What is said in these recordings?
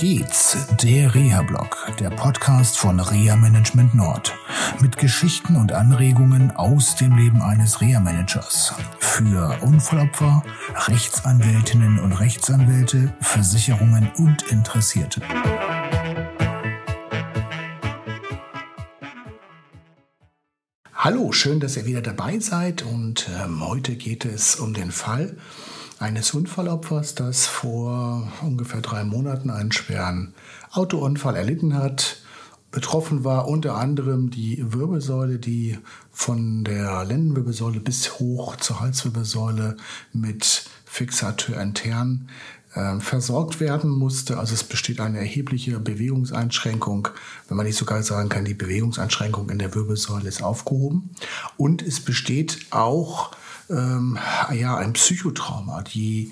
geht's, der Reha-Blog, der Podcast von Reha Management Nord. Mit Geschichten und Anregungen aus dem Leben eines Reha-Managers. Für Unfallopfer, Rechtsanwältinnen und Rechtsanwälte, Versicherungen und Interessierte. Hallo, schön, dass ihr wieder dabei seid und ähm, heute geht es um den Fall, eines Unfallopfers, das vor ungefähr drei Monaten einen schweren Autounfall erlitten hat. Betroffen war unter anderem die Wirbelsäule, die von der Lendenwirbelsäule bis hoch zur Halswirbelsäule mit Fixateur intern versorgt werden musste. Also es besteht eine erhebliche Bewegungseinschränkung, wenn man nicht sogar sagen kann, die Bewegungseinschränkung in der Wirbelsäule ist aufgehoben. Und es besteht auch ähm, ja, ein Psychotrauma. Die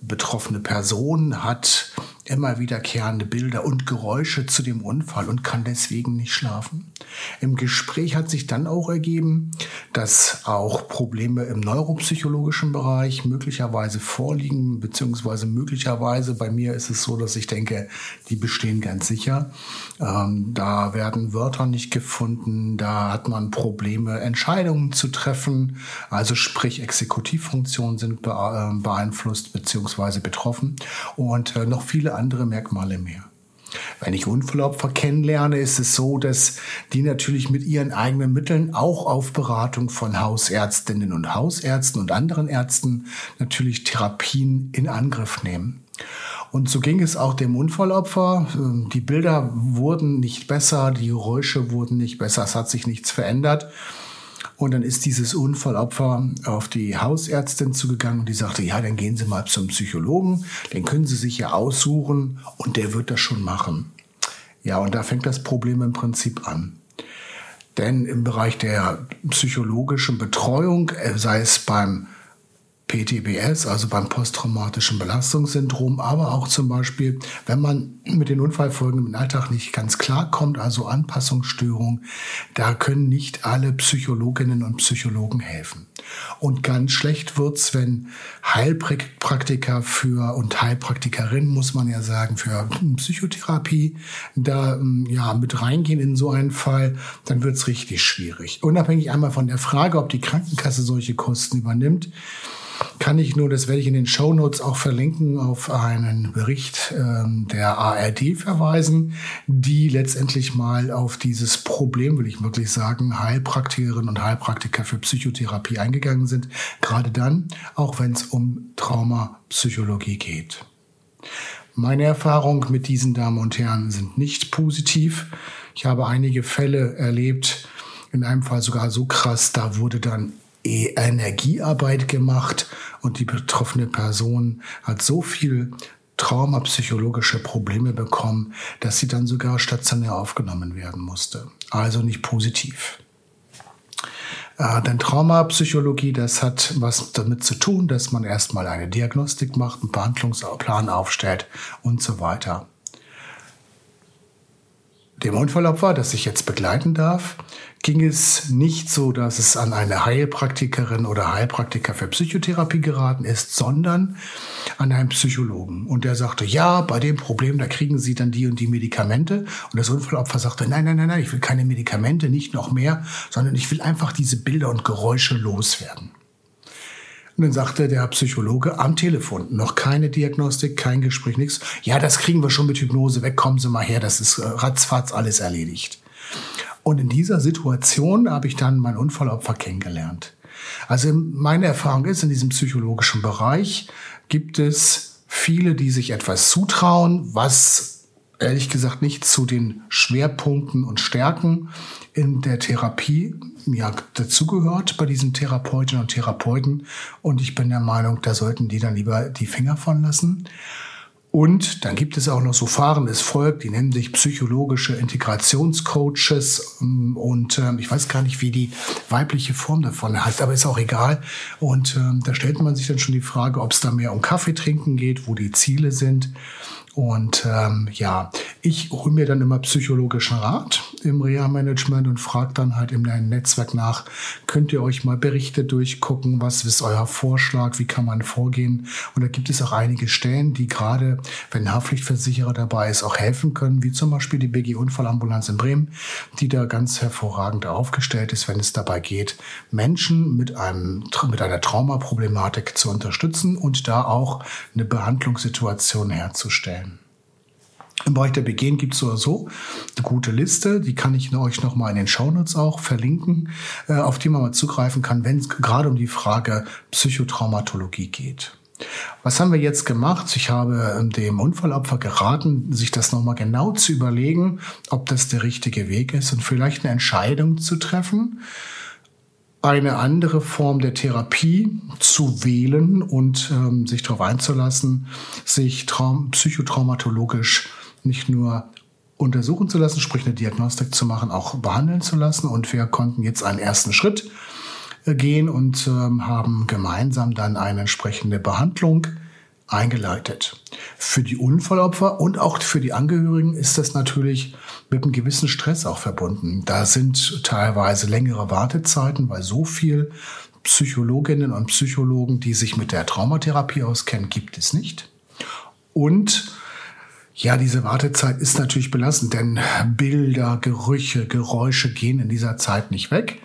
betroffene Person hat immer wiederkehrende Bilder und Geräusche zu dem Unfall und kann deswegen nicht schlafen. Im Gespräch hat sich dann auch ergeben, dass auch Probleme im neuropsychologischen Bereich möglicherweise vorliegen, beziehungsweise möglicherweise bei mir ist es so, dass ich denke, die bestehen ganz sicher. Ähm, da werden Wörter nicht gefunden, da hat man Probleme, Entscheidungen zu treffen, also sprich Exekutivfunktionen sind äh, beeinflusst beziehungsweise betroffen und äh, noch viele andere Merkmale mehr. Wenn ich Unfallopfer kennenlerne, ist es so, dass die natürlich mit ihren eigenen Mitteln auch auf Beratung von Hausärztinnen und Hausärzten und anderen Ärzten natürlich Therapien in Angriff nehmen. Und so ging es auch dem Unfallopfer. Die Bilder wurden nicht besser, die Geräusche wurden nicht besser, es hat sich nichts verändert. Und dann ist dieses Unfallopfer auf die Hausärztin zugegangen und die sagte, ja, dann gehen Sie mal zum Psychologen, den können Sie sich ja aussuchen und der wird das schon machen. Ja, und da fängt das Problem im Prinzip an. Denn im Bereich der psychologischen Betreuung, äh, sei es beim PTBS, also beim posttraumatischen Belastungssyndrom, aber auch zum Beispiel, wenn man mit den Unfallfolgen im Alltag nicht ganz klar kommt, also Anpassungsstörung, da können nicht alle Psychologinnen und Psychologen helfen. Und ganz schlecht wird's, wenn Heilpraktiker für und Heilpraktikerin, muss man ja sagen, für Psychotherapie da ja mit reingehen in so einen Fall, dann wird's richtig schwierig. Unabhängig einmal von der Frage, ob die Krankenkasse solche Kosten übernimmt, kann ich nur, das werde ich in den Show Notes auch verlinken, auf einen Bericht ähm, der ARD verweisen, die letztendlich mal auf dieses Problem, will ich wirklich sagen, Heilpraktikerinnen und Heilpraktiker für Psychotherapie eingegangen sind. Gerade dann, auch wenn es um Traumapsychologie geht. Meine Erfahrungen mit diesen Damen und Herren sind nicht positiv. Ich habe einige Fälle erlebt, in einem Fall sogar so krass, da wurde dann Energiearbeit gemacht und die betroffene Person hat so viel traumapsychologische Probleme bekommen, dass sie dann sogar stationär aufgenommen werden musste. Also nicht positiv. Äh, denn Traumapsychologie, das hat was damit zu tun, dass man erstmal eine Diagnostik macht, einen Behandlungsplan aufstellt und so weiter. Dem Unfallopfer, das ich jetzt begleiten darf, ging es nicht so, dass es an eine Heilpraktikerin oder Heilpraktiker für Psychotherapie geraten ist, sondern an einen Psychologen. Und der sagte, ja, bei dem Problem, da kriegen Sie dann die und die Medikamente. Und das Unfallopfer sagte, nein, nein, nein, nein, ich will keine Medikamente, nicht noch mehr, sondern ich will einfach diese Bilder und Geräusche loswerden. Und dann sagte der Psychologe am Telefon, noch keine Diagnostik, kein Gespräch, nichts. Ja, das kriegen wir schon mit Hypnose weg, kommen Sie mal her, das ist äh, ratzfatz alles erledigt. Und in dieser Situation habe ich dann mein Unfallopfer kennengelernt. Also meine Erfahrung ist, in diesem psychologischen Bereich gibt es viele, die sich etwas zutrauen, was ehrlich gesagt nicht zu den Schwerpunkten und Stärken in der Therapie ja, dazugehört bei diesen Therapeutinnen und Therapeuten. Und ich bin der Meinung, da sollten die dann lieber die Finger von lassen. Und dann gibt es auch noch so fahrendes Volk, die nennen sich psychologische Integrationscoaches. Und ähm, ich weiß gar nicht, wie die weibliche Form davon heißt, aber ist auch egal. Und ähm, da stellt man sich dann schon die Frage, ob es da mehr um Kaffee trinken geht, wo die Ziele sind Und ähm, ja, ich hole mir dann immer psychologischen Rat im Reha-Management und frage dann halt meinem Netzwerk nach, könnt ihr euch mal Berichte durchgucken, was ist euer Vorschlag, wie kann man vorgehen? Und da gibt es auch einige Stellen, die gerade, wenn Haftpflichtversicherer dabei ist, auch helfen können, wie zum Beispiel die BG Unfallambulanz in Bremen, die da ganz hervorragend aufgestellt ist, wenn es dabei geht, Menschen mit, einem, mit einer Traumaproblematik zu unterstützen und da auch eine Behandlungssituation herzustellen. Im Bereich der BG gibt es so so eine gute Liste, die kann ich euch nochmal in den Shownotes auch verlinken, äh, auf die man mal zugreifen kann, wenn es gerade um die Frage Psychotraumatologie geht. Was haben wir jetzt gemacht? Ich habe ähm, dem Unfallopfer geraten, sich das nochmal genau zu überlegen, ob das der richtige Weg ist und vielleicht eine Entscheidung zu treffen, eine andere Form der Therapie zu wählen und ähm, sich darauf einzulassen, sich traum psychotraumatologisch nicht nur untersuchen zu lassen, sprich eine Diagnostik zu machen, auch behandeln zu lassen. Und wir konnten jetzt einen ersten Schritt äh, gehen und ähm, haben gemeinsam dann eine entsprechende Behandlung eingeleitet. Für die Unfallopfer und auch für die Angehörigen ist das natürlich mit einem gewissen Stress auch verbunden. Da sind teilweise längere Wartezeiten, weil so viel Psychologinnen und Psychologen, die sich mit der Traumatherapie auskennen, gibt es nicht. Und ja, diese Wartezeit ist natürlich belastend, denn Bilder, Gerüche, Geräusche gehen in dieser Zeit nicht weg.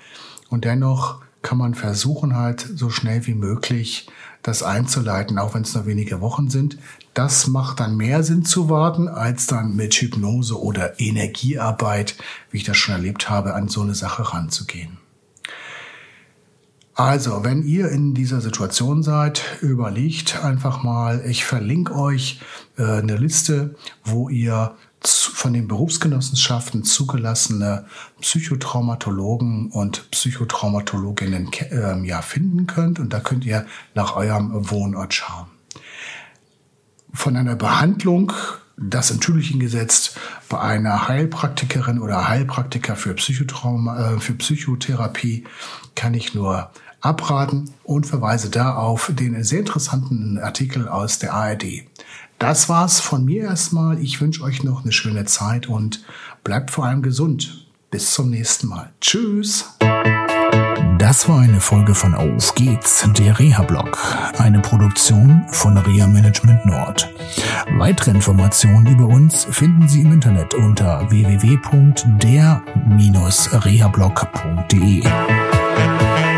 Und dennoch kann man versuchen, halt so schnell wie möglich das einzuleiten, auch wenn es nur wenige Wochen sind. Das macht dann mehr Sinn zu warten, als dann mit Hypnose oder Energiearbeit, wie ich das schon erlebt habe, an so eine Sache ranzugehen. Also, wenn ihr in dieser Situation seid, überlegt einfach mal, ich verlinke euch äh, eine Liste, wo ihr von den Berufsgenossenschaften zugelassene Psychotraumatologen und Psychotraumatologinnen äh, ja, finden könnt. Und da könnt ihr nach eurem Wohnort schauen. Von einer Behandlung das in Tübingen gesetzt bei einer Heilpraktikerin oder Heilpraktiker für Psychotrauma, äh, für Psychotherapie kann ich nur abraten und verweise da auf den sehr interessanten Artikel aus der ARD. Das war's von mir erstmal. Ich wünsche euch noch eine schöne Zeit und bleibt vor allem gesund. Bis zum nächsten Mal. Tschüss. Das war eine Folge von Auf geht's, der Reha-Blog, eine Produktion von Reha Management Nord. Weitere Informationen über uns finden Sie im Internet unter www.der-rehablog.de.